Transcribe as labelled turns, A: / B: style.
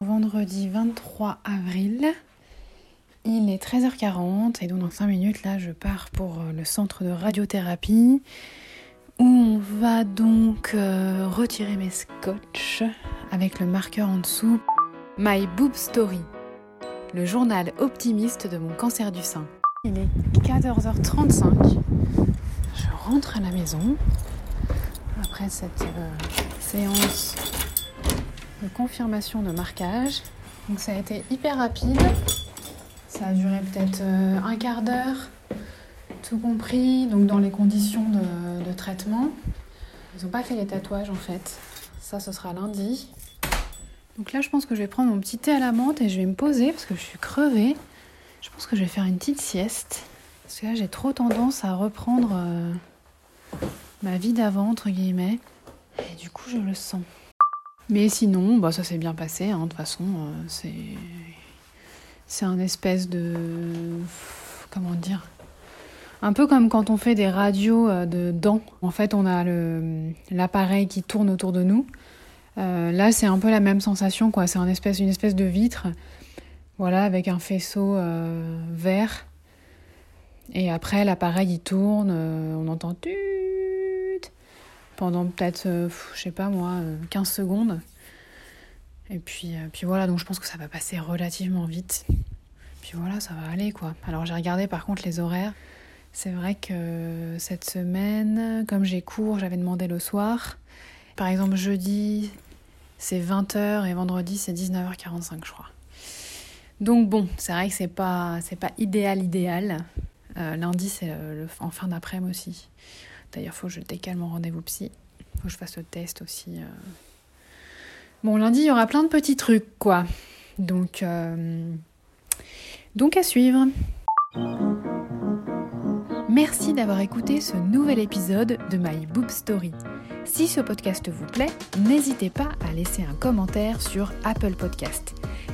A: Vendredi 23 avril, il est 13h40 et donc dans 5 minutes là je pars pour euh, le centre de radiothérapie où on va donc euh, retirer mes scotch avec le marqueur en dessous. My Boob Story, le journal optimiste de mon cancer du sein. Il est 14h35, je rentre à la maison après cette euh, séance de confirmation de marquage. Donc ça a été hyper rapide. Ça a duré peut-être euh, un quart d'heure, tout compris, donc dans les conditions de, traitement. Ils n'ont pas fait les tatouages en fait. Ça, ce sera lundi. Donc là, je pense que je vais prendre mon petit thé à la menthe et je vais me poser parce que je suis crevée. Je pense que je vais faire une petite sieste. Parce que là, j'ai trop tendance à reprendre euh, ma vie d'avant, entre guillemets. Et du coup, je le sens. Mais sinon, bah, ça s'est bien passé. Hein. De toute façon, euh, c'est c'est un espèce de comment dire un peu comme quand on fait des radios euh, de dents. En fait, on a l'appareil qui tourne autour de nous. Euh, là, c'est un peu la même sensation, quoi. C'est une espèce, une espèce de vitre, voilà, avec un faisceau vert. Et après, l'appareil il tourne, on entend pendant peut-être, euh, je sais pas moi, 15 euh, secondes. Et puis, euh, puis voilà, donc je pense que ça va passer relativement vite. Puis voilà, ça va aller quoi. Alors j'ai regardé par contre les horaires. C'est vrai que cette semaine, comme j'ai cours, j'avais demandé le soir. Par exemple, jeudi, c'est 20h et vendredi, c'est 19h45, je crois. Donc bon, c'est vrai que c'est pas, pas idéal, idéal. lundi, c'est en fin d'après-midi aussi. D'ailleurs, il faut que je décale mon rendez-vous psy. Faut que je fasse le test aussi. Euh. Bon, lundi, il y aura plein de petits trucs, quoi. Donc, euh, donc à suivre. Merci d'avoir écouté ce nouvel épisode de My Boob Story. Si ce podcast vous plaît, n'hésitez pas à laisser un commentaire sur Apple Podcast.